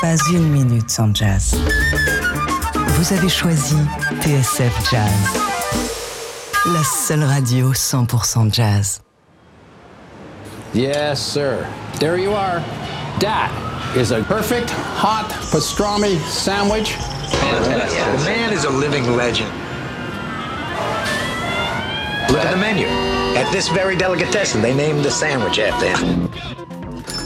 Pas une minute sans jazz. Vous avez choisi TSF Jazz. La seule radio 100% jazz. Yes, sir. There you are. That is a perfect hot pastrami sandwich. Fantastic. The man is a living legend. Look at the menu. At this very delicatessen, they named the sandwich after him.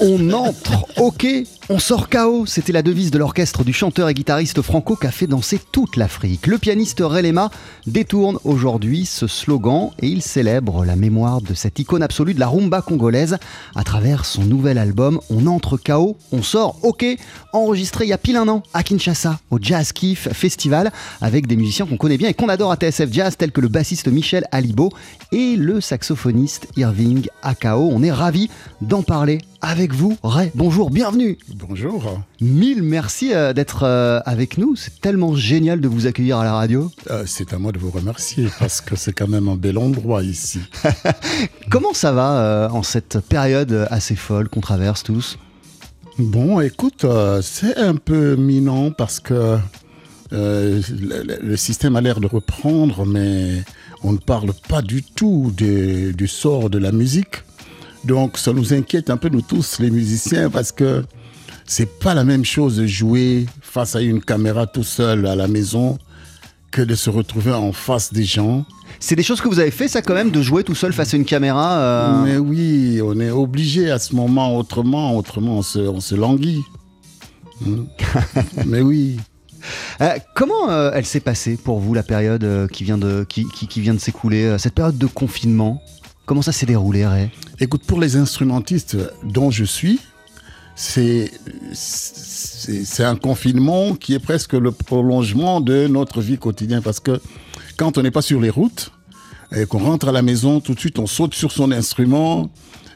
On entre, ok, on sort KO. C'était la devise de l'orchestre du chanteur et guitariste franco qui a fait danser toute l'Afrique. Le pianiste Relema détourne aujourd'hui ce slogan et il célèbre la mémoire de cette icône absolue de la rumba congolaise à travers son nouvel album On entre KO, on sort ok, enregistré il y a pile un an à Kinshasa au Jazz Kiff Festival avec des musiciens qu'on connaît bien et qu'on adore à TSF Jazz tels que le bassiste Michel Alibo et le saxophoniste Irving Akao. On est ravis d'en parler avec vous. Ray, bonjour, bienvenue. Bonjour. Mille merci euh, d'être euh, avec nous. C'est tellement génial de vous accueillir à la radio. Euh, c'est à moi de vous remercier parce que c'est quand même un bel endroit ici. Comment ça va en cette période assez folle qu'on traverse tous? Bon, écoute, c'est un peu minant parce que le, le système a l'air de reprendre, mais on ne parle pas du tout de- du sort de la musique. Donc ça nous inquiète un peu nous tous les musiciens parce que c'est pas la même chose de jouer face à une caméra tout seul à la maison que de se retrouver en face des gens. C'est des choses que vous avez fait, ça quand même, de jouer tout seul face à une caméra euh, Mais oui, on est obligé à ce moment, autrement, autrement on se, on se languit. Hmm. Mais oui. euh, Comment euh, elle s'est passée pour vous, la période qui vient de, qui, qui- qui vient de s'écouler, cette période de confinement? Comment ça s'est déroulé, Écoute, pour les instrumentistes dont je suis, c'est un confinement qui est presque le prolongement de notre vie quotidienne parce que quand on n'est pas sur les routes et qu'on rentre à la maison, tout de suite on saute sur son instrument.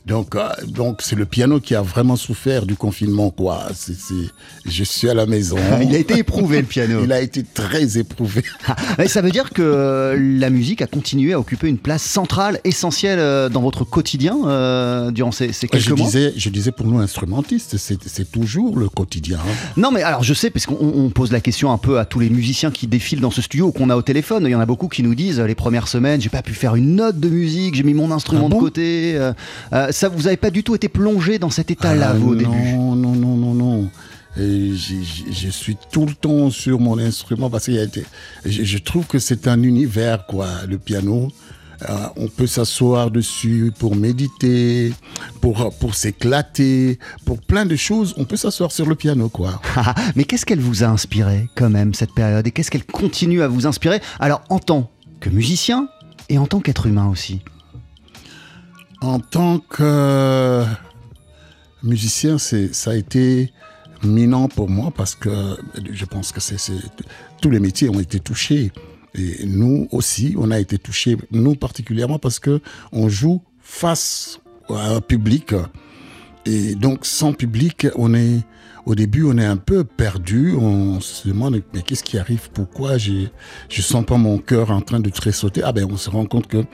Donc, euh, donc c'est le piano qui a vraiment souffert du confinement, quoi. C'est, je suis à la maison. Il a été éprouvé, le piano. Il a été très éprouvé. Et ça veut dire que euh, la musique a continué à occuper une place centrale, essentielle euh, dans votre quotidien euh, durant ces, ces quelques Je mois disais, je disais pour nous instrumentistes, c'est, toujours le quotidien. Non, mais alors je sais, parce qu'on on pose la question un peu à tous les musiciens qui défilent dans ce studio ou qu'on a au téléphone. Il y en a beaucoup qui nous disent les premières semaines, j'ai pas pu faire une note de musique, j'ai mis mon instrument Ah bon? de côté. euh, ça, vous avez pas du tout été plongé dans cet état-là, Ah, vous, au non, début Non, non, non, non. Et je suis tout le temps sur mon instrument parce que je, je trouve que c'est un univers, quoi, le piano. Euh, on peut s'asseoir dessus pour méditer, pour, pour s'éclater, pour plein de choses. On peut s'asseoir sur le piano, quoi. Ah, mais qu'est-ce qu'elle vous a inspiré, quand même, cette période? Et qu'est-ce qu'elle continue à vous inspirer? Alors, en tant que musicien et en tant qu'être humain aussi En tant que musicien, c'est, ça a été minant pour moi parce que je pense que tous les métiers ont été touchés. Et nous aussi, on a été touchés, nous particulièrement parce que on joue face à un public. Et donc, sans public, on est, au début, on est un peu perdu. On se demande, mais qu'est-ce qui arrive? Pourquoi j'ai, je sens pas mon cœur en train de tressauter? Ah ben, on se rend compte que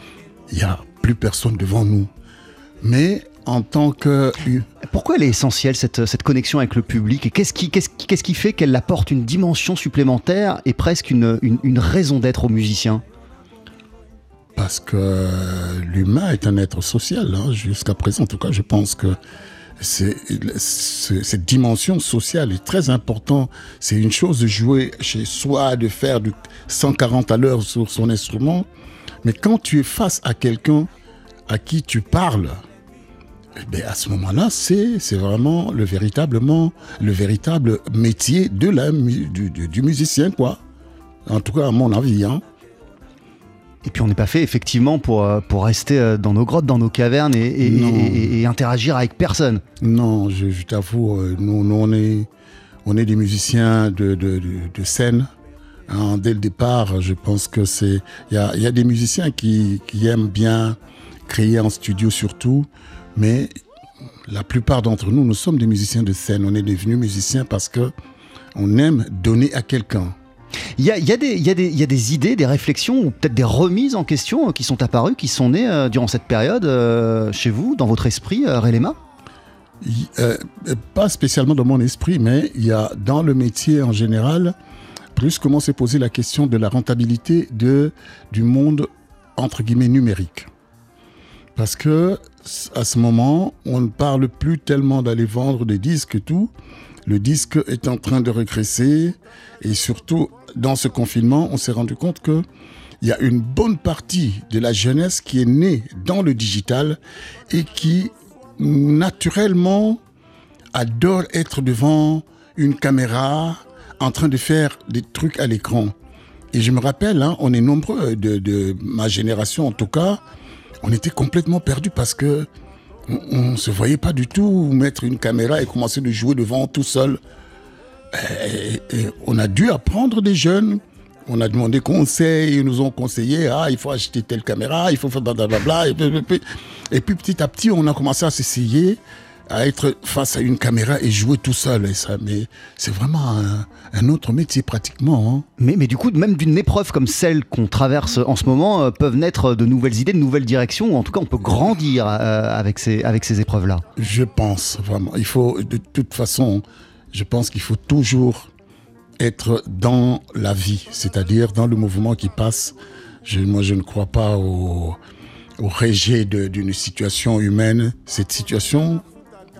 il y a plus personne devant nous. Mais en tant que Pourquoi elle est essentielle, cette, cette connexion avec le public? Et qu'est-ce qui, qu'est-ce qui- qu'est-ce qui fait qu'elle apporte une dimension supplémentaire et presque une, une- une raison d'être aux musiciens? Parce que l'humain est un être social, hein, jusqu'à présent en tout cas, je pense que c'est, c'est- cette dimension sociale est très importante. C'est une chose de jouer chez soi, de faire du 140 à l'heure sur son instrument, mais quand tu es face à quelqu'un à qui tu parles, eh ben, à ce moment-là, c'est, c'est vraiment le véritablement le véritable métier de la, du, du- du musicien, quoi. En tout cas, à mon avis. Hein. Et puis on n'est pas fait effectivement pour, euh, pour rester euh, dans nos grottes, dans nos cavernes et, et- Non. et- et- et interagir avec personne. Non, je, je t'avoue, euh, nous, nous, on, est, on est des musiciens de, de, de, de scène. Hein, dès le départ, je pense que c'est. Il y a, il y a des musiciens qui, qui aiment bien créé en studio surtout, mais la plupart d'entre nous, nous sommes des musiciens de scène. On est devenus musiciens parce que on aime donner à quelqu'un. Il y a, y a des- il y a des- il y a des idées, des réflexions ou peut-être des remises en question euh, qui sont apparues, qui sont nées euh, durant cette période euh, chez vous, dans votre esprit, euh, Relema? Pas spécialement dans mon esprit, mais il y a dans le métier en général, plus comment s'est posé la question de la rentabilité du monde entre guillemets numérique. Parce que à ce moment, on ne parle plus tellement d'aller vendre des disques et tout. Le disque est en train de régresser et surtout dans ce confinement, on s'est rendu compte que il y a une bonne partie de la jeunesse qui est née dans le digital et qui naturellement adore être devant une caméra en train de faire des trucs à l'écran. Et je me rappelle, hein, on est nombreux de, ma génération en tout cas, on était complètement perdus parce que on ne se voyait pas du tout mettre une caméra et commencer de jouer devant tout seul. On a dû apprendre des jeunes. On a demandé conseil, ils nous ont conseillé, ah, il faut acheter telle caméra, il faut faire blablabla. Et puis- et puis petit à petit, on a commencé à s'essayer à être face à une caméra et jouer tout seul. Et ça, mais c'est vraiment un, un autre métier pratiquement. hein. mais, mais du coup, même d'une épreuve comme celle qu'on traverse en ce moment, euh, peuvent naître de nouvelles idées, de nouvelles directions, ou en tout cas, on peut grandir euh, avec ces, avec ces épreuves-là. Je pense vraiment. Il faut, de toute façon, je pense qu'il faut toujours être dans la vie, c'est-à-dire dans le mouvement qui passe. Je, moi, je ne crois pas au, au rejet d'une situation humaine. Cette situation,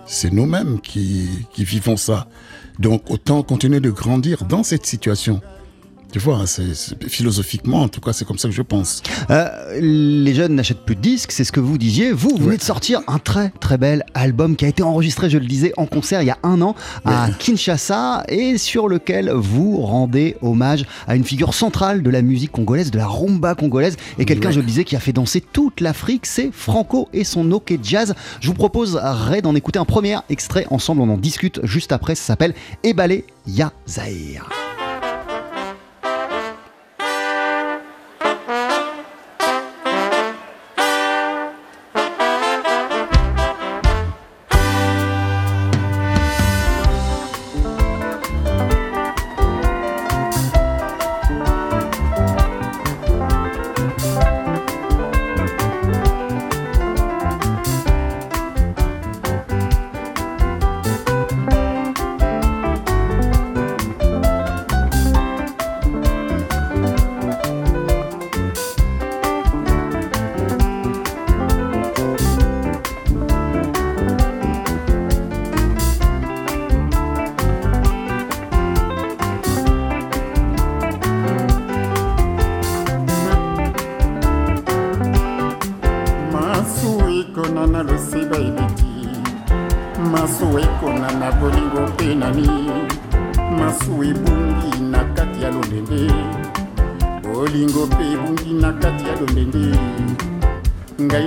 c'est nous-mêmes qui, vivons ça. Donc, autant continuer de grandir dans cette situation. Tu vois, hein, c'est- philosophiquement, en tout cas, c'est comme ça que je pense. Euh, les jeunes n'achètent plus de disques, c'est ce que vous disiez. Vous, vous venez Ouais. de sortir un très très bel album qui a été enregistré, je le disais, en concert il y a un an à Ouais. Kinshasa et sur lequel vous rendez hommage à une figure centrale de la musique congolaise, de la rumba congolaise et quelqu'un, Ouais. je le disais, qui a fait danser toute l'Afrique, c'est Franco et son OK Jazz. Je vous propose, Ray, d'en écouter un premier extrait ensemble, on en discute juste après, ça s'appelle Ebalé Ya Zahir.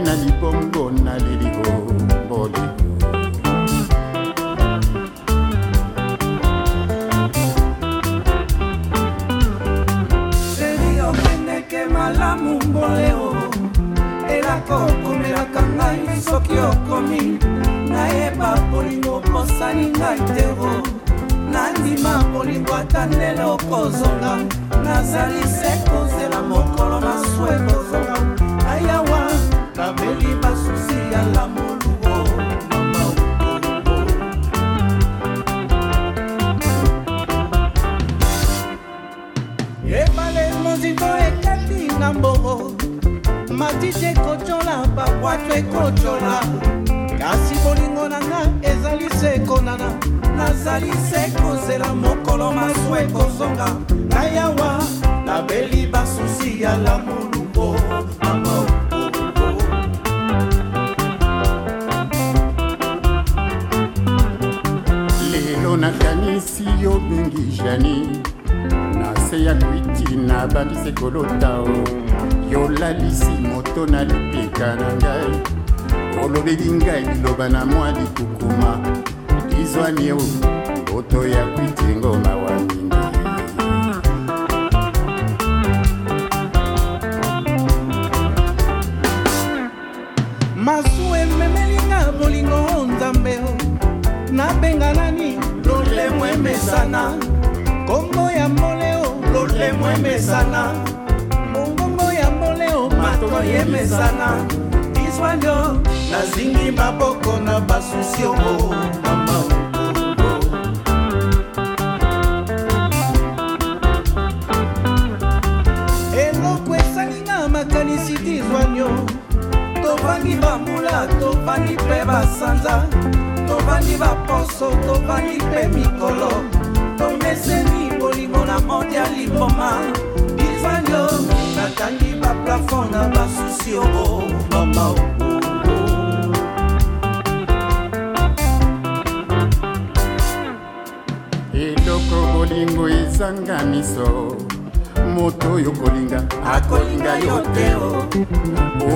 Na ekonana nazali se kozela mokolo maso ekozonga nayawa nabeli basusi ya lamolubo mama lelo nakanisi yo mingi jani na se ya kwiti nabandisi kolota o. Yolalisi moto na lipeka na ngai olobeli ngai liloba na mwa likukuma izwa nyeu oto ya kuiti ngoma wa mingi masu ememelinga bolingo nzambe nabenga nani? Lolemo emesana. Kombo ya moleo lolemo emesana. Mongongo ya moleo matoyi emesana. Izwa ndio nazingi maboko na basusio tovandi mpe basanza tovandi baposo tovandi mpe mikolo. Tomeseni bolingo na mode ya liboma bizwanyo natangi baplafon na basusi oo mama eloko bolingo ezanga miso moto oyo kolinga. Akolinga yo te o.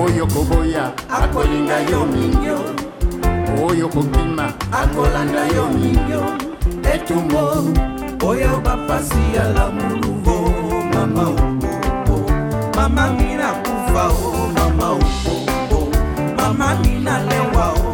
Oyo koboya akolinga yo mingio oyo kokima akolanda yo mingio etumbo oyo bapasi ya lamuluvo mama opo mama mina kufa o mama opo mama mina lewa o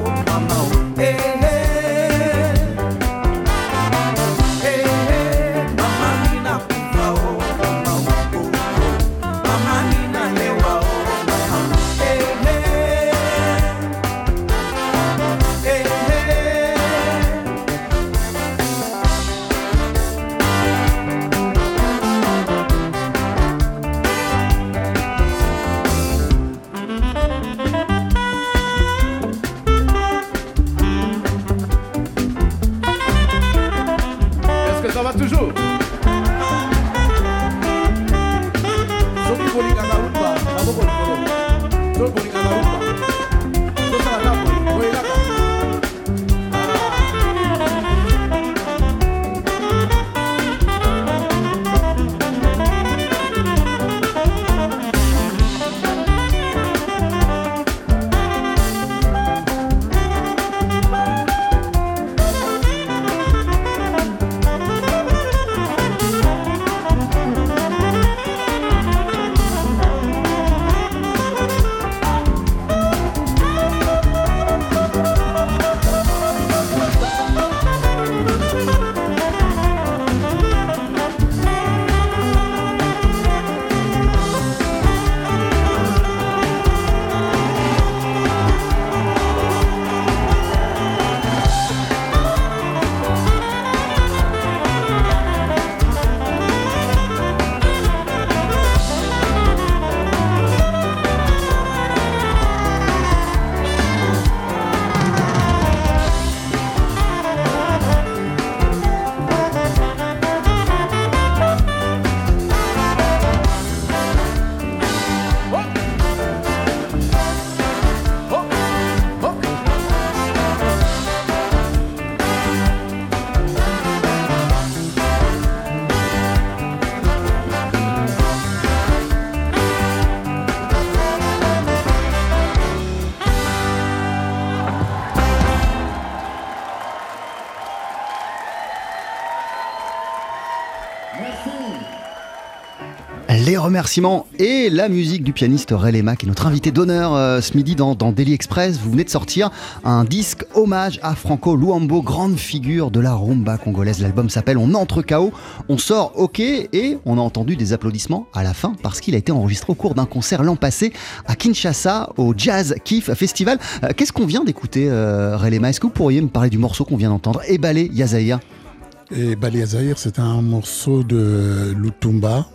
remerciements et la musique du pianiste Relema, qui est notre invité d'honneur euh, ce midi dans, dans Daily Express. Vous venez de sortir un disque hommage à Franco Luambo, grande figure de la rumba congolaise. L'album s'appelle On entre KO, on sort OK et on a entendu des applaudissements à la fin parce qu'il a été enregistré au cours d'un concert l'an passé à Kinshasa au Jazz Kiff Festival. Euh, Qu'est-ce qu'on vient d'écouter, euh, Relema? Est-ce que vous pourriez me parler du morceau qu'on vient d'entendre Ebalé Yazaïa? Et Azaïr, c'est un morceau de Lutumba,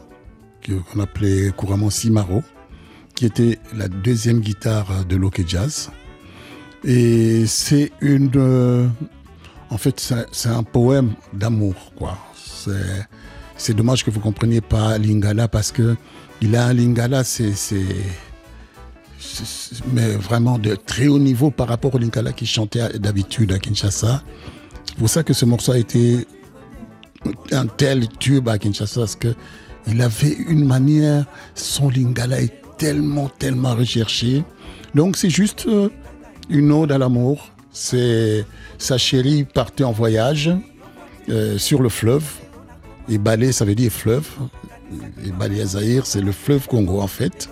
qu'on appelait couramment Simaro, qui était la deuxième guitare de Loke Jazz. Et c'est une. euh, en fait, c'est un poème d'amour, quoi. C'est- dommage que vous compreniez pas Lingala parce que il a un Lingala, c'est. mais vraiment de très haut niveau par rapport au Lingala qui chantait d'habitude à Kinshasa. C'est pour ça que ce morceau a été un tel tube à Kinshasa parce que il avait une manière, son lingala est tellement, tellement recherché. Donc c'est juste euh, une ode à l'amour. C'est sa chérie partait en voyage euh, sur le fleuve. Et Balé, ça veut dire fleuve. Et Balé c'est le fleuve Congo en fait.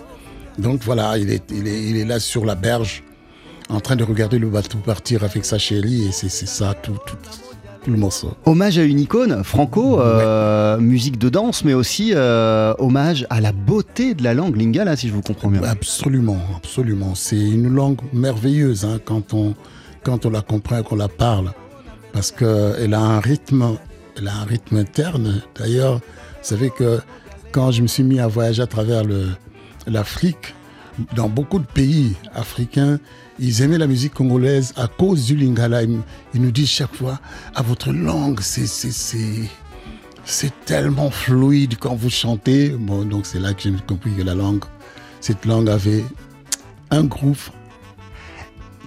Donc voilà, il est, là sur la berge en train de regarder le bateau partir avec sa chérie et c'est ça tout le morceau. Hommage à une icône, Franco, euh, musique de danse, mais aussi euh, hommage à la beauté de la langue lingala, si je vous comprends bien. Absolument, absolument. C'est une langue merveilleuse hein, quand, on, quand on la comprend, qu'on la parle. Parce qu'elle a un rythme, elle a un rythme interne. D'ailleurs, vous savez que quand je me suis mis à voyager à travers l'Afrique, dans beaucoup de pays africains, ils aimaient la musique congolaise à cause du lingala. Ils, nous disent chaque fois, à votre langue, c'est tellement fluide quand vous chantez. Bon, donc c'est là que j'ai compris que la langue, cette langue avait un groove.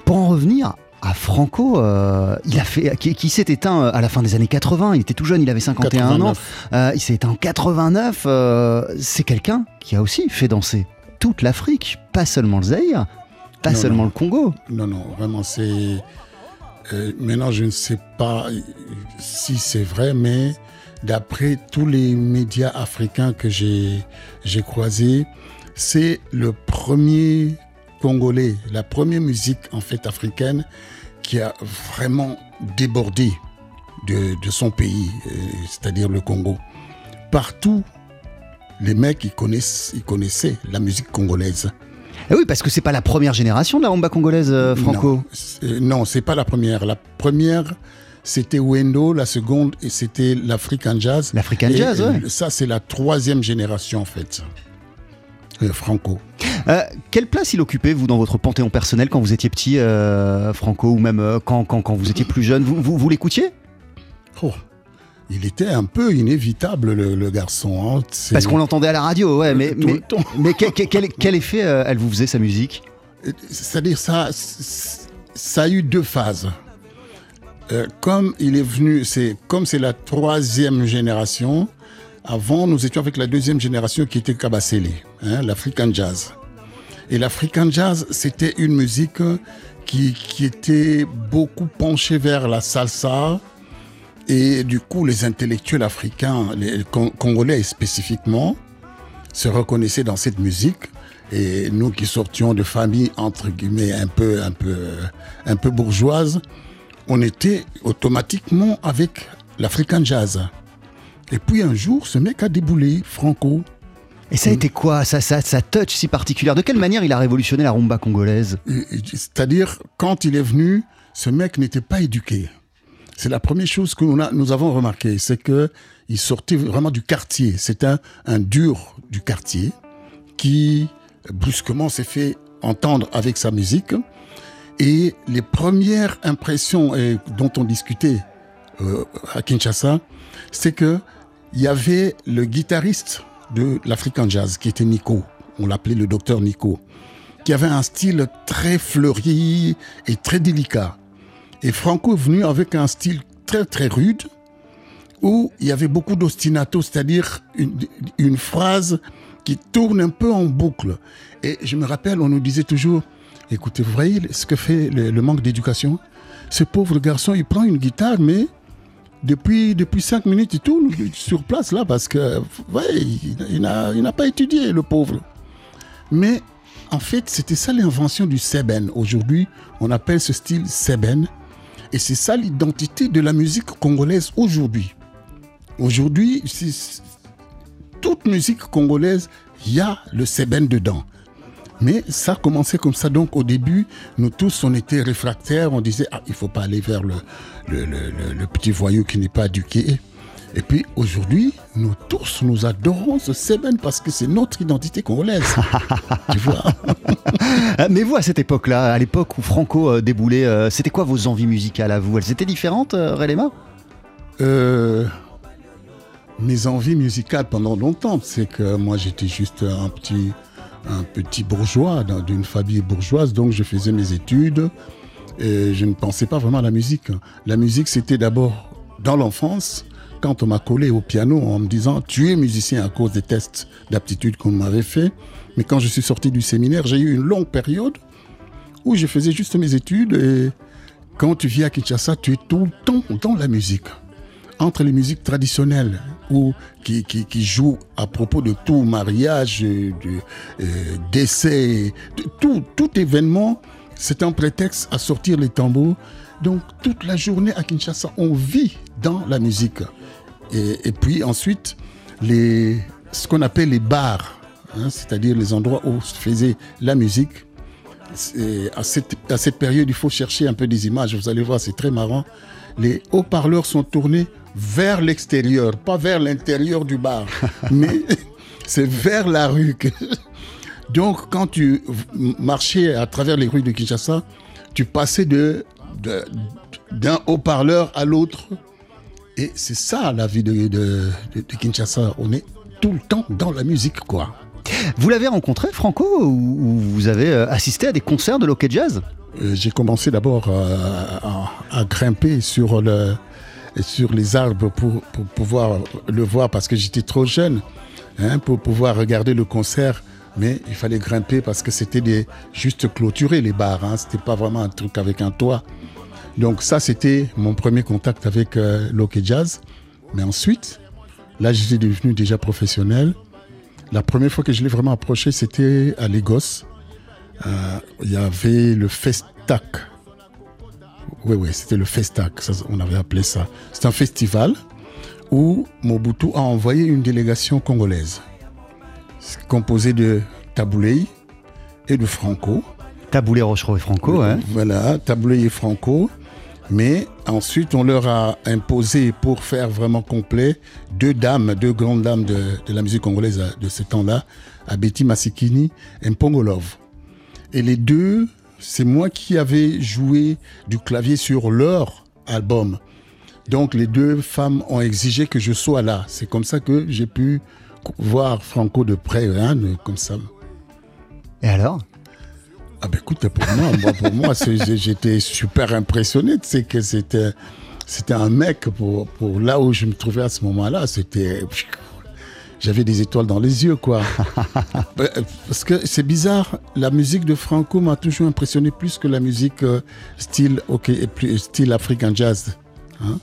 Pour en revenir à Franco, euh, il a fait, qui, qui s'est éteint à la fin des années 80. Il était tout jeune, il avait 51 ans. 89. Euh, il s'est éteint en 89. euh, c'est quelqu'un qui a aussi fait danser toute l'Afrique, pas seulement le Zaïre, pas Non, seulement non. le Congo. Non, non, vraiment, c'est. euh, maintenant, je ne sais pas si c'est vrai, mais d'après tous les médias africains que j'ai croisés, c'est le premier Congolais, la première musique en fait africaine qui a vraiment débordé de, de son pays, euh, c'est-à-dire le Congo. Partout, les mecs, ils, connaissent, ils connaissaient la musique congolaise. Eh oui, parce que c'est pas la première génération de la rumba congolaise, euh, Franco. Non, c'est- non, c'est pas la première. La première, c'était Wendo. La seconde, c'était l'African Jazz. L'African Jazz, ouais. euh, Ça, c'est la troisième génération, en fait. Euh, Franco. Euh, quelle place il occupait, vous, dans votre panthéon personnel quand vous étiez petit, euh, Franco, ou même euh, quand, quand, quand vous étiez plus jeune? Vous, vous, vous l'écoutiez? Oh, il était un peu inévitable, le, le garçon. hein. Parce qu'on l'entendait à la radio, ouais, mais, quel, quel- quel- quel effet euh, elle vous faisait, sa musique? C'est-à-dire, ça, ça a eu deux phases. Euh, comme il est venu, c'est comme c'est la troisième génération. Avant, nous étions avec la deuxième génération qui était Kabasele, hein, l'African Jazz. Et l'African Jazz, c'était une musique qui, qui était beaucoup penchée vers la salsa. Et du coup, les intellectuels africains, les Con- Congolais spécifiquement, se reconnaissaient dans cette musique. Et nous qui sortions de familles entre guillemets un peu, un peu, un peu bourgeoises, on était automatiquement avec l'African Jazz. Et puis un jour, ce mec a déboulé, Franco. Et ça a été quoi, ça, ça, sa touch si particulière? De quelle manière il a révolutionné la rumba congolaise? C'est-à-dire, quand il est venu, ce mec n'était pas éduqué. C'est la première chose que nous, avons remarqué, c'est que il sortait vraiment du quartier. C'est un, dur du quartier qui brusquement s'est fait entendre avec sa musique. Et les premières impressions dont on discutait euh, à Kinshasa, c'est que il y avait le guitariste de l'African Jazz qui était Nico. On l'appelait le docteur Nico qui avait un style très fleuri et très délicat. Et Franco est venu avec un style très très rude, où il y avait beaucoup d'ostinato, c'est-à-dire une, phrase qui tourne un peu en boucle. Et je me rappelle, on nous disait toujours, écoutez, vous voyez ce que fait le, manque d'éducation? Ce pauvre garçon, il prend une guitare, mais depuis, depuis cinq minutes, il tourne sur place là, parce que, ouais, il n'a pas étudié, le pauvre. Mais en fait, c'était ça l'invention du seben. Aujourd'hui, on appelle ce style seben. Et c'est ça l'identité de la musique congolaise aujourd'hui. Aujourd'hui, toute musique congolaise, il y a le seben dedans. Mais ça a commencé comme ça. Donc au début, nous tous, on était réfractaires. On disait, ah, il ne faut pas aller vers le, le- le- le petit voyou qui n'est pas éduqué. Et puis aujourd'hui, nous tous, nous adorons ce seben parce que c'est notre identité congolaise. tu vois Euh, Mais vous, à cette époque-là, à l'époque où Franco euh, déboulait, euh, c'était quoi vos envies musicales à vous? Elles étaient différentes, euh, Relema? Euh, mes envies musicales pendant longtemps, c'est que moi j'étais juste un petit, un petit bourgeois d'une famille bourgeoise, donc je faisais mes études et je ne pensais pas vraiment à la musique. La musique c'était d'abord dans l'enfance, quand on m'a collé au piano en me disant tu es musicien à cause des tests d'aptitude qu'on m'avait fait, mais quand je suis sorti du séminaire, j'ai eu une longue période où je faisais juste mes études et quand tu viens à Kinshasa, tu es tout le temps dans la musique. Entre les musiques traditionnelles ou qui, qui, jouent à propos de tout mariage, de, euh, décès, de tout, tout événement c'est un prétexte à sortir les tambours. Donc toute la journée à Kinshasa, on vit dans la musique. Et, et puis ensuite, les, ce qu'on appelle les bars, hein, c'est-à-dire les endroits où se faisait la musique. À cette, à cette période, il faut chercher un peu des images. Vous allez voir, c'est très marrant. Les haut-parleurs sont tournés vers l'extérieur, pas vers l'intérieur du bar, mais c'est vers la rue. que- Donc, quand tu marchais à travers les rues de Kinshasa, tu passais de, d'un haut-parleur à l'autre. Et c'est ça la vie de, de- de- de Kinshasa. On est tout le temps dans la musique, quoi. Vous l'avez rencontré, Franco, ou, ou vous avez euh, assisté à des concerts de Locket Jazz? Euh, J'ai commencé d'abord euh, à, à grimper sur, le, sur les arbres pour, pour pouvoir le voir parce que j'étais trop jeune hein, pour pouvoir regarder le concert. Mais il fallait grimper parce que c'était juste clôturer les bars. Hein, c'était pas vraiment un truc avec un toit. Donc ça, c'était mon premier contact avec euh, Jazz. Mais ensuite, là, j'étais devenu déjà professionnel. La première fois que je l'ai vraiment approché, c'était à Lagos. Euh, Il y avait le Festac. Oui, oui, c'était le Festac, on avait appelé ça. C'est un festival où Mobutu a envoyé une délégation congolaise, C'est composée de Taboulei et de Franco. Taboulé, Rochereau et Franco, hein Voilà, Taboulei et Franco. Mais ensuite, on leur a imposé, pour faire vraiment complet, deux dames, deux grandes dames de, de la musique congolaise de ce temps-là, Abeti Masikini et Mpongolov. Et les deux, c'est moi qui avais joué du clavier sur leur album. Donc les deux femmes ont exigé que je sois là. C'est comme ça que j'ai pu voir Franco de près, hein, comme ça. Et alors? Ah ben écoute, pour moi, moi, pour moi j'étais super impressionné. Tu sais que c'était, c'était un mec pour, pour là où je me trouvais à ce moment-là. C'était, j'avais des étoiles dans les yeux, quoi. Ben, Parce que c'est bizarre, la musique de Franco m'a toujours impressionné plus que la musique euh, style, ok, et plus style african jazz. hein.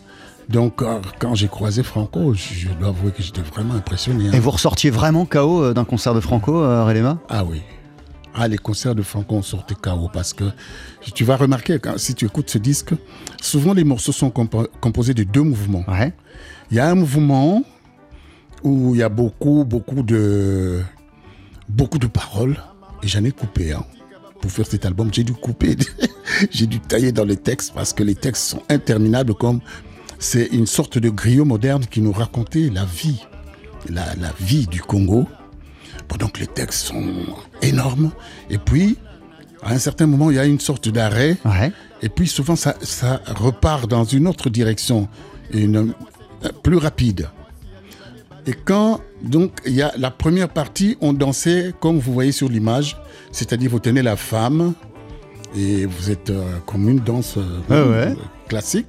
Donc euh, quand j'ai croisé Franco, je, dois avouer que j'étais vraiment impressionné. hein. Et vous ressortiez vraiment KO euh, d'un concert de Franco, euh, Relema? Ah oui. Ah, les concerts de Franco ont sorti KO parce que tu vas remarquer, quand, si tu écoutes ce disque, souvent les morceaux sont compo- composés de deux mouvements. Ouais. Il y a un mouvement où il y a beaucoup, beaucoup de, beaucoup de paroles et j'en ai coupé. hein. Pour faire cet album, j'ai dû couper, j'ai dû tailler dans les textes parce que les textes sont interminables comme c'est une sorte de griot moderne qui nous racontait la vie, la, la vie du Congo. Bon, donc les textes sont énormes. Et puis, à un certain moment, il y a une sorte d'arrêt. Ouais. Et puis souvent, ça, ça repart dans une autre direction, une, euh, plus rapide. Et quand, donc, il y a la première partie, on dansait comme vous voyez sur l'image, c'est-à-dire vous tenez la femme et vous êtes euh, comme une danse euh, Ah ouais. classique.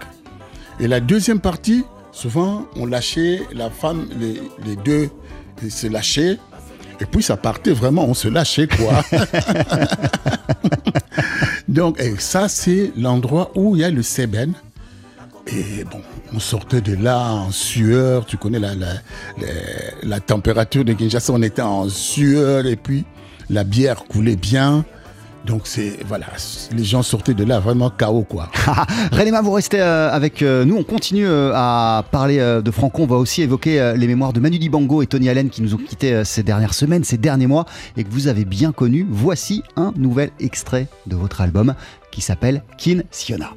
Et la deuxième partie, souvent, on lâchait la femme, les, deux se lâchaient. Et puis ça partait vraiment, on se lâchait quoi. Donc ça c'est l'endroit où il y a le Seben. Et bon, on sortait de là en sueur, tu connais la, la température de Kinshasa, on était en sueur et puis la bière coulait bien. Donc c'est, voilà, les gens sortaient de là vraiment KO quoi. Relema, vous restez euh, avec euh, nous. On continue euh, à parler de Franco. On va aussi évoquer les mémoires de Manu Dibango et Tony Allen qui nous ont quittés ces dernières semaines, ces derniers mois et que vous avez bien connus. Voici un nouvel extrait de votre album qui s'appelle Kin Siona.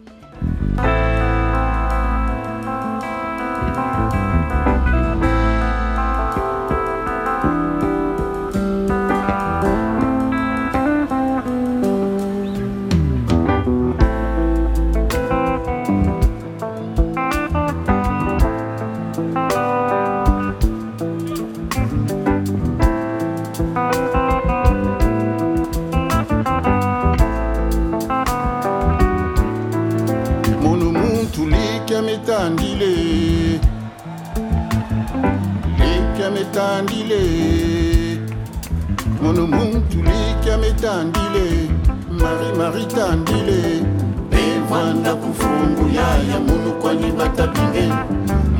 Likemetandile mari mari tandile. Bevanda kufungu yaya munu kwani batabinge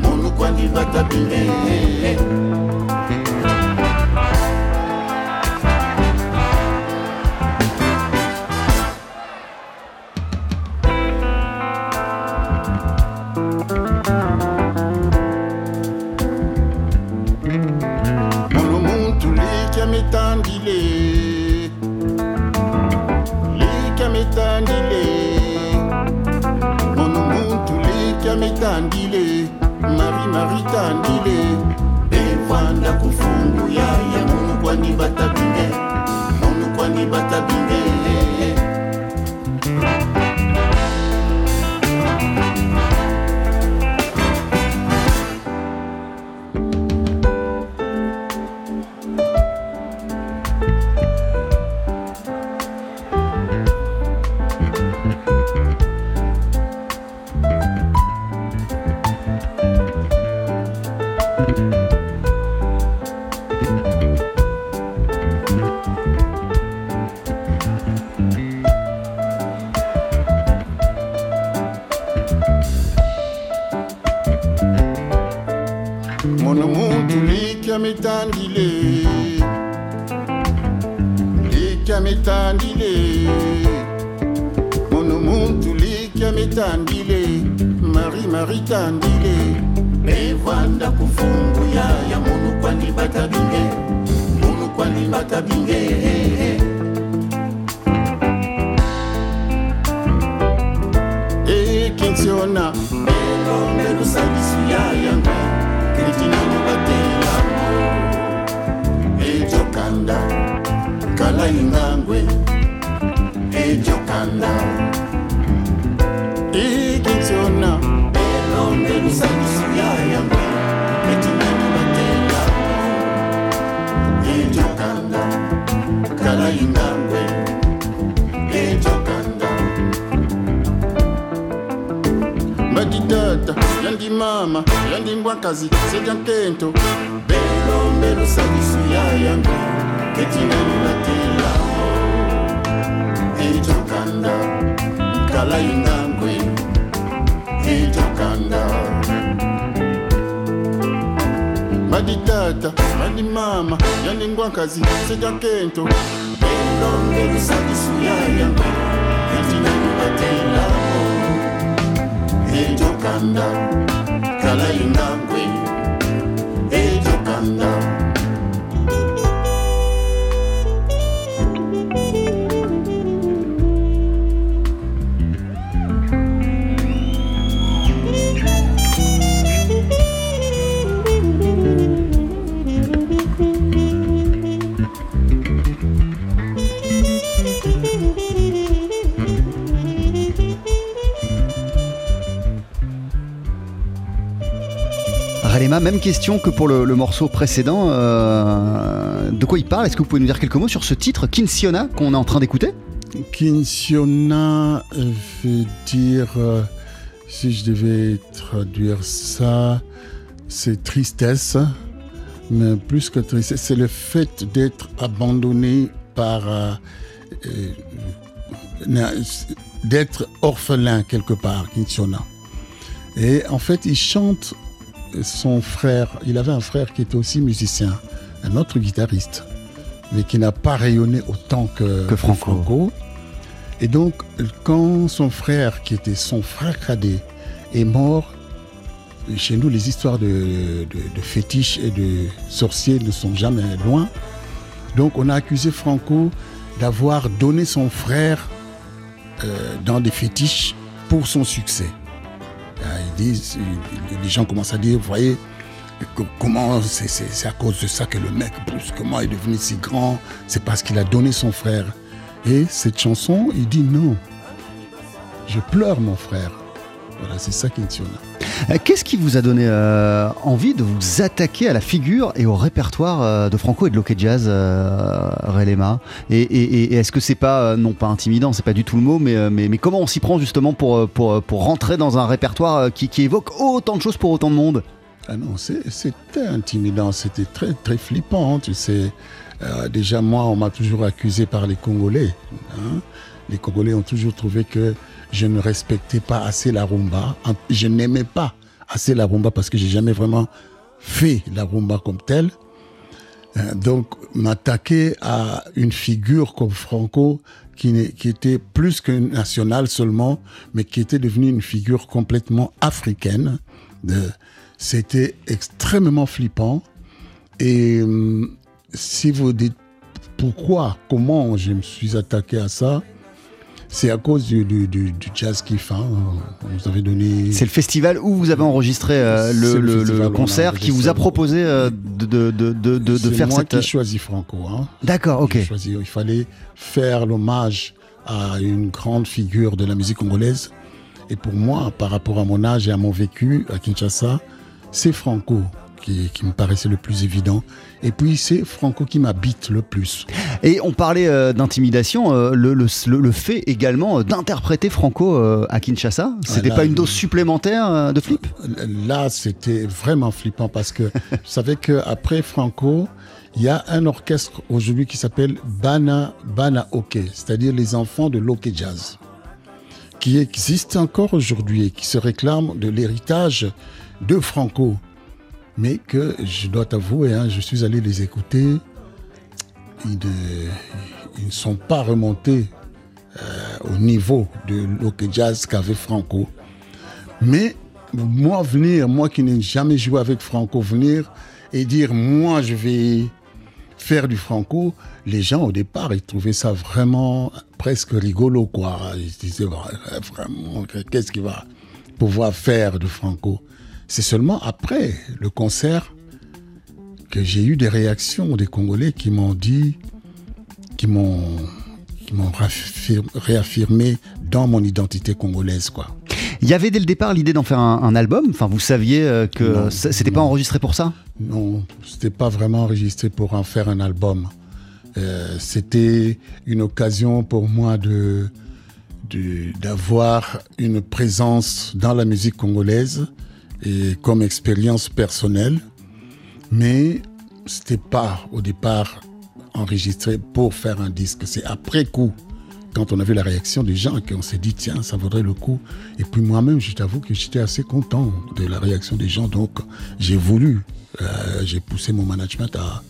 munu kwani batabinge mokili evanda kofunguya ya monukwani batabine monukwani batabine la indangwe ejokanda ikityona elonde lusanyusu yayangwe etinani ejo kanda kala ingangwe ejo kanda mbadi tata yandi mama yandi mbwakazi sedya nkento belombe lusanyusu yayangwe etinani batenda. kanda kala kalayuna ngwenu hitakanda madi tata madi mama yaningwa nkazi sejakento elongelusadisuyaya yatinayubatelako hitakanda kalayuna ngwenu hitakanda Même question que pour le, morceau précédent. euh, de quoi il parle? Est-ce que vous pouvez nous dire quelques mots sur ce titre, Kinsiona, qu'on est en train d'écouter? Kinsiona veut dire, euh, si je devais traduire ça, c'est tristesse, mais plus que tristesse, c'est le fait d'être abandonné par, euh, d'être orphelin quelque part, Kinsiona. Et en fait, il chante son frère. Il avait un frère qui était aussi musicien, un autre guitariste, mais qui n'a pas rayonné autant que, Que Franco. Et donc, quand son frère, qui était son frère cadet, est mort, chez nous, les histoires de, de, de fétiches et de sorciers ne sont jamais loin. Donc, on a accusé Franco d'avoir donné son frère euh, dans des fétiches pour son succès. Euh, Ils disent, les gens commencent à dire, vous voyez, comment c'est à cause de ça que le mec brusquement est devenu si grand, c'est parce qu'il a donné son frère. Et cette chanson, il dit non, je pleure mon frère. Voilà, c'est ça Kintiona. Euh, Qu'est-ce qui vous a donné euh, envie de vous attaquer à la figure et au répertoire euh, de Franco et de Loké Jazz, euh, Relema Et, et- et est-ce que c'est pas, non pas intimidant, c'est pas du tout le mot, mais, mais, mais comment on s'y prend justement pour, pour, pour rentrer dans un répertoire qui, qui évoque autant de choses pour autant de monde? Ah non, c'était intimidant, c'était très, très flippant, tu sais. Euh, déjà, moi, on m'a toujours accusé par les Congolais. hein. Les Congolais ont toujours trouvé que je ne respectais pas assez la rumba. Je n'aimais pas assez la rumba parce que j'ai jamais vraiment fait la rumba comme telle. Euh, donc, m'attaquer à une figure comme Franco, qui, qui était plus que nationale seulement, mais qui était devenue une figure complètement africaine, c'était extrêmement flippant. Et hum, si vous dites pourquoi, comment je me suis attaqué à ça, c'est à cause du, du, du- du jazz kiff. Hein. Vous avez donné. C'est le festival où vous avez enregistré euh, le, concert qui vous a proposé euh, de, de, de, de, de C'est faire moi cette. qui choisis Franco. Hein. D'accord, ok. Choisi. Il fallait faire l'hommage à une grande figure de la musique congolaise. Et pour moi, par rapport à mon âge et à mon vécu à Kinshasa, c'est Franco qui, qui me paraissait le plus évident. Et puis c'est Franco qui m'habite le plus. Et on parlait euh, d'intimidation, euh, le, le, le- le fait également euh, d'interpréter Franco euh, à Kinshasa, c'était là, pas une dose supplémentaire de flip? Là, c'était vraiment flippant parce que vous savez qu'après Franco, il y a un orchestre aujourd'hui qui s'appelle Bana, Bana Hockey, c'est-à-dire les enfants de l'Hockey Jazz, qui existe encore aujourd'hui et qui se réclame de l'héritage de Franco. Mais que je dois t'avouer, hein, je suis allé les écouter, ils ne, sont pas remontés euh, au niveau de l'Hockey Jazz qu'avait Franco. Mais moi venir, moi qui n'ai jamais joué avec Franco, venir et dire moi je vais faire du Franco, les gens au départ ils trouvaient ça vraiment presque rigolo quoi. Ils se disaient vraiment qu'est-ce qu'il va pouvoir faire de Franco? C'est seulement après le concert que j'ai eu des réactions des Congolais qui m'ont dit, qui m'ont qui m'ont réaffirmé dans mon identité congolaise quoi. Il y avait dès le départ l'idée d'en faire un, un album, enfin vous saviez euh, que c'était pas enregistré pour ça? Non, c'était pas vraiment enregistré pour en faire un album. Euh, c'était une occasion pour moi de- d'avoir une présence dans la musique congolaise et comme expérience personnelle, mais c'était pas au départ enregistré pour faire un disque. C'est après coup, quand on a vu la réaction des gens, qu'on s'est dit tiens, ça vaudrait le coup. Et puis moi-même, je t'avoue que j'étais assez content de la réaction des gens, donc j'ai voulu, euh, j'ai poussé mon management à,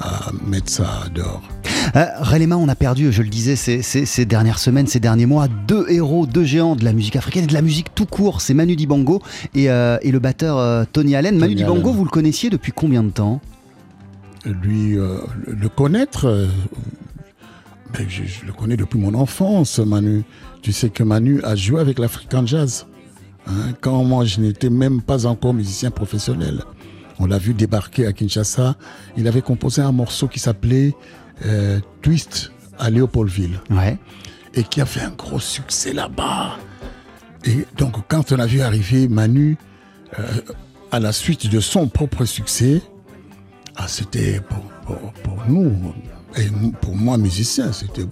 à mettre ça dehors. Euh, Relema, on a perdu, je le disais, ces, ces- ces dernières semaines, ces derniers mois, deux héros, deux géants de la musique africaine et de la musique tout court. C'est Manu Dibango et, euh, et le batteur euh, Tony Allen. Manu Dibango, vous le connaissiez depuis combien de temps? Lui euh, le- connaître, ben, je, je le connais depuis mon enfance, Manu. Tu sais que Manu a joué avec l'African Jazz. hein, quand moi, je n'étais même pas encore musicien professionnel. On l'a vu débarquer à Kinshasa. Il avait composé un morceau qui s'appelait euh, Twist à Léopoldville. Ouais. Et qui a fait un gros succès là-bas. Et donc, quand on a vu arriver Manu, euh, à la suite de son propre succès, ah, c'était pour, pour- pour nous, et pour moi musicien, c'était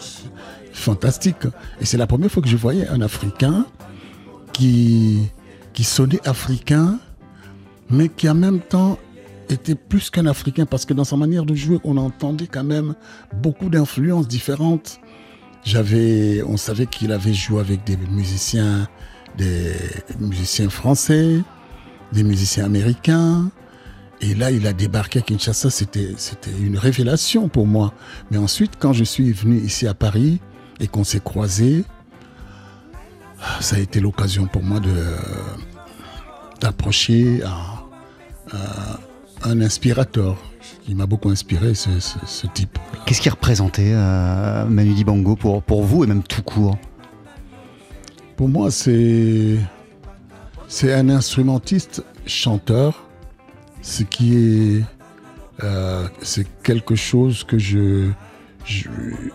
c'est fantastique. Et c'est la première fois que je voyais un Africain qui, qui sonnait africain, mais qui en même temps était plus qu'un Africain, parce que dans sa manière de jouer, on entendait quand même beaucoup d'influences différentes. J'avais, on savait qu'il avait joué avec des musiciens, des musiciens français, des musiciens américains. Et là, il a débarqué à Kinshasa, c'était, c'était une révélation pour moi. Mais ensuite, quand je suis venu ici à Paris et qu'on s'est croisés, ça a été l'occasion pour moi de, d'approcher un, un- un inspirateur qui m'a beaucoup inspiré, ce, ce- ce type. Qu'est-ce qu'il représentait, euh, Manu Dibango, pour, pour vous et même tout court? Pour moi, c'est c'est un instrumentiste chanteur, ce qui est euh, c'est quelque chose que je je-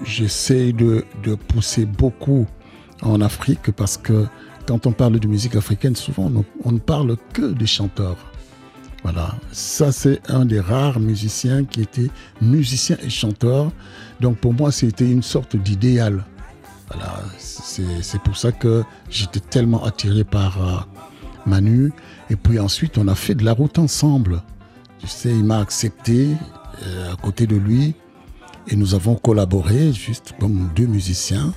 j'essaie de, de pousser beaucoup en Afrique parce que quand on parle de musique africaine, souvent on, on ne parle que des chanteurs. Voilà, ça c'est un des rares musiciens qui était musicien et chanteur. Donc pour moi, c'était une sorte d'idéal. Voilà, c'est pour ça que j'étais tellement attiré par euh, Manu. Et puis ensuite, on a fait de la route ensemble. Tu sais, il m'a accepté euh, à côté de lui. Et nous avons collaboré juste comme deux musiciens.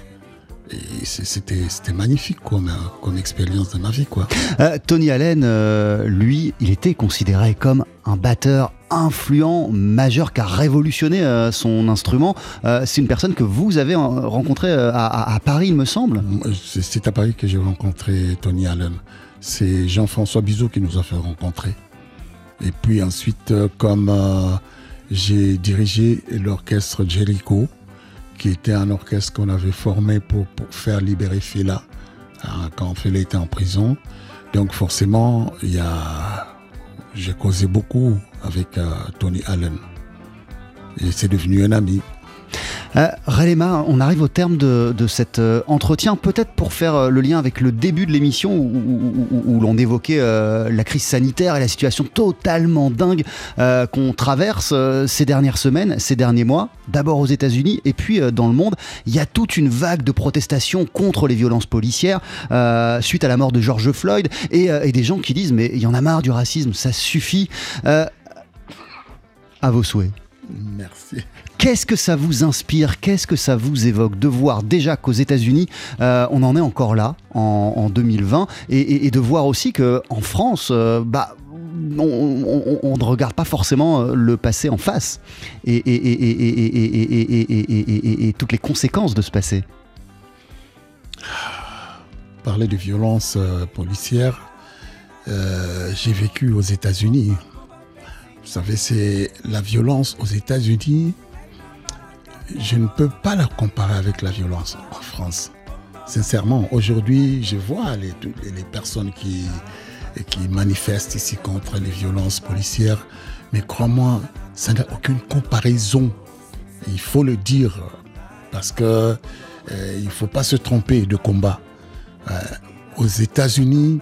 C'était magnifique comme, comme expérience de ma vie, quoi. Euh, Tony Allen, euh, lui, il était considéré comme un batteur influent, majeur, qui a révolutionné euh, son instrument. C'est une personne que vous avez rencontrée à, à- à Paris, il me semble. C'est- à Paris que j'ai rencontré Tony Allen. C'est Jean-François Bizot qui nous a fait rencontrer. Et puis ensuite, comme j'ai dirigé l'orchestre Jericho, qui était un orchestre qu'on avait formé pour, pour faire libérer Fela hein, quand Fela était en prison. Donc forcément, il y a, j'ai causé beaucoup avec euh, Tony Allen. Et c'est devenu un ami. Euh, on arrive au terme de, cet euh, entretien, peut-être pour faire euh, le lien avec le début de l'émission où, l'on évoquait euh, la crise sanitaire et la situation totalement dingue qu'on traverse ces dernières semaines, ces derniers mois, d'abord aux États-Unis et puis dans le monde. Il y a toute une vague de protestations contre les violences policières suite à la mort de George Floyd et, et des gens qui disent mais il y en a marre du racisme, ça suffit. À vos souhaits. Merci. Qu'est-ce que ça vous inspire Qu'est-ce que ça vous évoque de voir déjà qu'aux États-Unis, on en est encore là en, 2020 et, de voir aussi qu'en France, bah, on, ne regarde pas forcément le passé en face et, toutes les conséquences de ce passé. Parler de violence policière, j'ai vécu aux États-Unis. Vous savez, c'est la violence aux États-Unis je ne peux pas la comparer avec la violence en France. Sincèrement, aujourd'hui, je vois les, les- personnes qui, manifestent ici contre les violences policières. Mais crois-moi, ça n'a aucune comparaison. Il faut le dire parce que euh, ne faut pas se tromper de combat. Euh, aux États-Unis,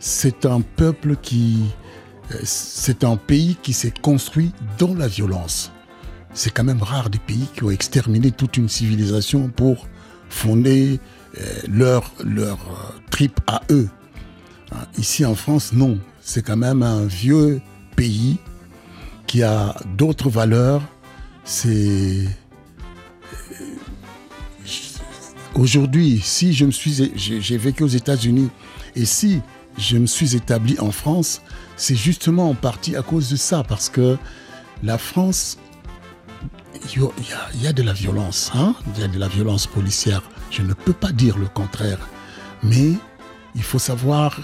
c'est un peuple qui, euh, c'est un pays qui s'est construit dans la violence. C'est quand même rare des pays qui ont exterminé toute une civilisation pour fonder euh, leur, leur euh, trip à eux. Hein, Ici en France, non. C'est quand même un vieux pays qui a d'autres valeurs. C'est Aujourd'hui, si je me suis, j'ai vécu aux États-Unis et si je me suis établi en France, c'est justement en partie à cause de ça, parce que la France, il y, a- de la violence, hein, il y a de la violence policière. Je ne peux pas dire le contraire, mais il faut savoir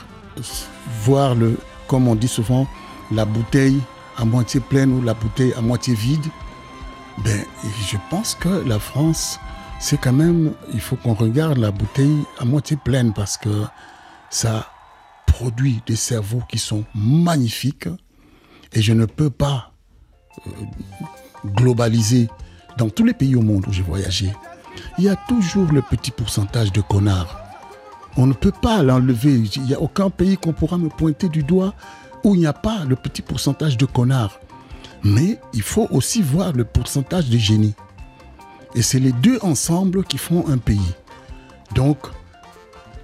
voir le, comme on dit souvent, la bouteille à moitié pleine ou la bouteille à moitié vide. Ben, je pense que la France, c'est quand même, il faut qu'on regarde la bouteille à moitié pleine parce que ça produit des cerveaux qui sont magnifiques et je ne peux pas euh, globaliser dans tous les pays au monde où j'ai voyagé. Il y a toujours le petit pourcentage de connards. On ne peut pas l'enlever. Il n'y a aucun pays qu'on pourra me pointer du doigt où il n'y a pas le petit pourcentage de connards. Mais il faut aussi voir le pourcentage de génies. Et c'est les deux ensemble qui font un pays. Donc,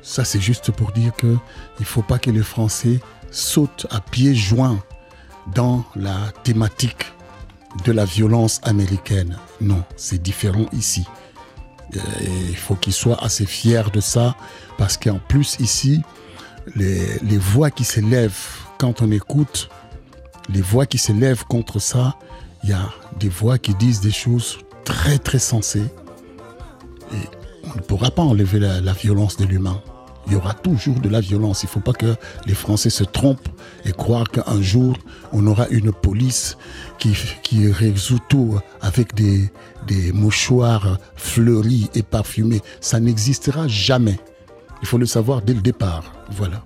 ça c'est juste pour dire que il faut pas que les Français sautent à pieds joints dans la thématique de la violence américaine. Non, c'est différent ici. Et il faut qu'ils soient assez fiers de ça, parce qu'en plus ici, les, voix qui s'élèvent quand on écoute, les voix qui s'élèvent contre ça, il y a des voix qui disent des choses très très sensées. On ne pourra pas enlever la violence de l'humain. Il y aura toujours de la violence. Il ne faut pas que les Français se trompent et croire qu'un jour, on aura une police qui, qui résout tout avec des, des mouchoirs fleuris et parfumés. Ça n'existera jamais. Il faut le savoir dès le départ. Voilà.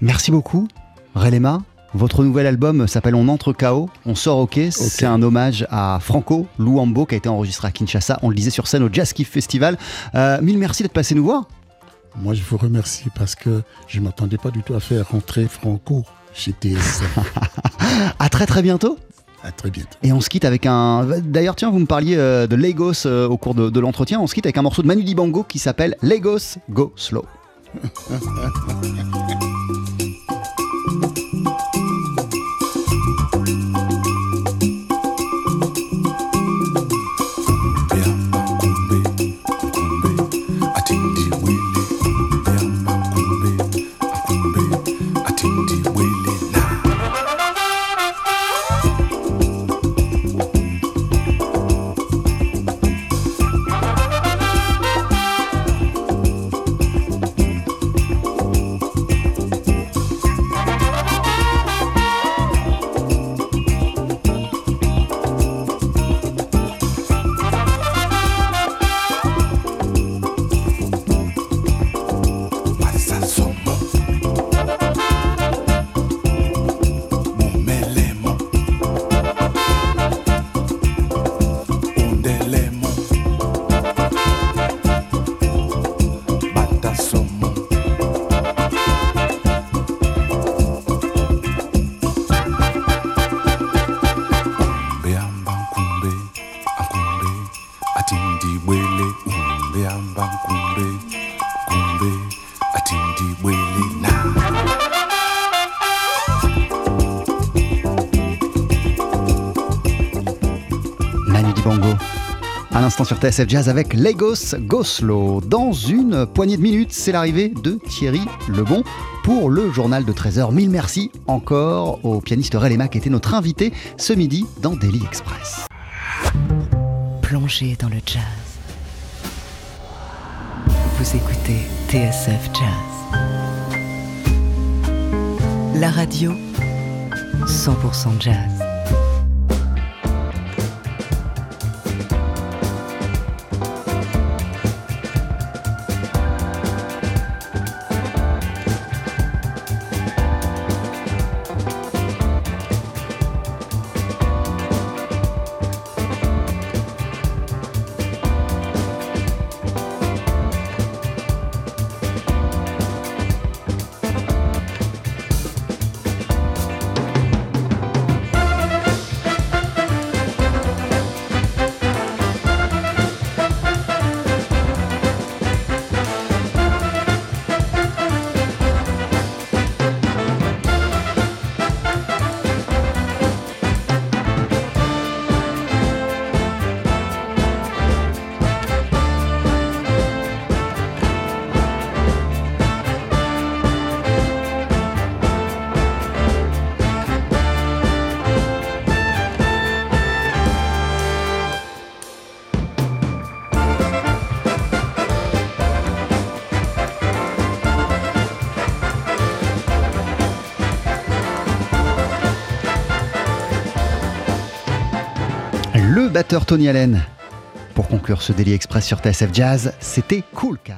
Merci beaucoup, Relema. Votre nouvel album s'appelle On entre KO, on sort OK. C'est un hommage à Franco Luambo qui a été enregistré à Kinshasa. On le disait sur scène au Jazz Kiff Festival. Euh, mille merci d'être passé nous voir. Moi, je vous remercie parce que je ne m'attendais pas du tout à faire rentrer Franco chez TSF. À très très bientôt. à très bientôt. Et on se quitte avec un. D'ailleurs, tiens, vous me parliez euh, de Lagos euh, au cours de, de l'entretien. On se quitte avec un morceau de Manu Dibango qui s'appelle Lagos Go Slow. l'instant sur TSF Jazz avec Lagos Goslow. Dans une poignée de minutes, c'est l'arrivée de Thierry Lebon pour le journal de 13h. Mille merci encore au pianiste Relema qui était notre invité ce midi dans Daily Express. Plongez dans le jazz. Vous écoutez TSF Jazz. La radio 100% jazz. Batteur Tony Allen. Pour conclure ce Daily Express sur TSF Jazz, c'était Cool Cat.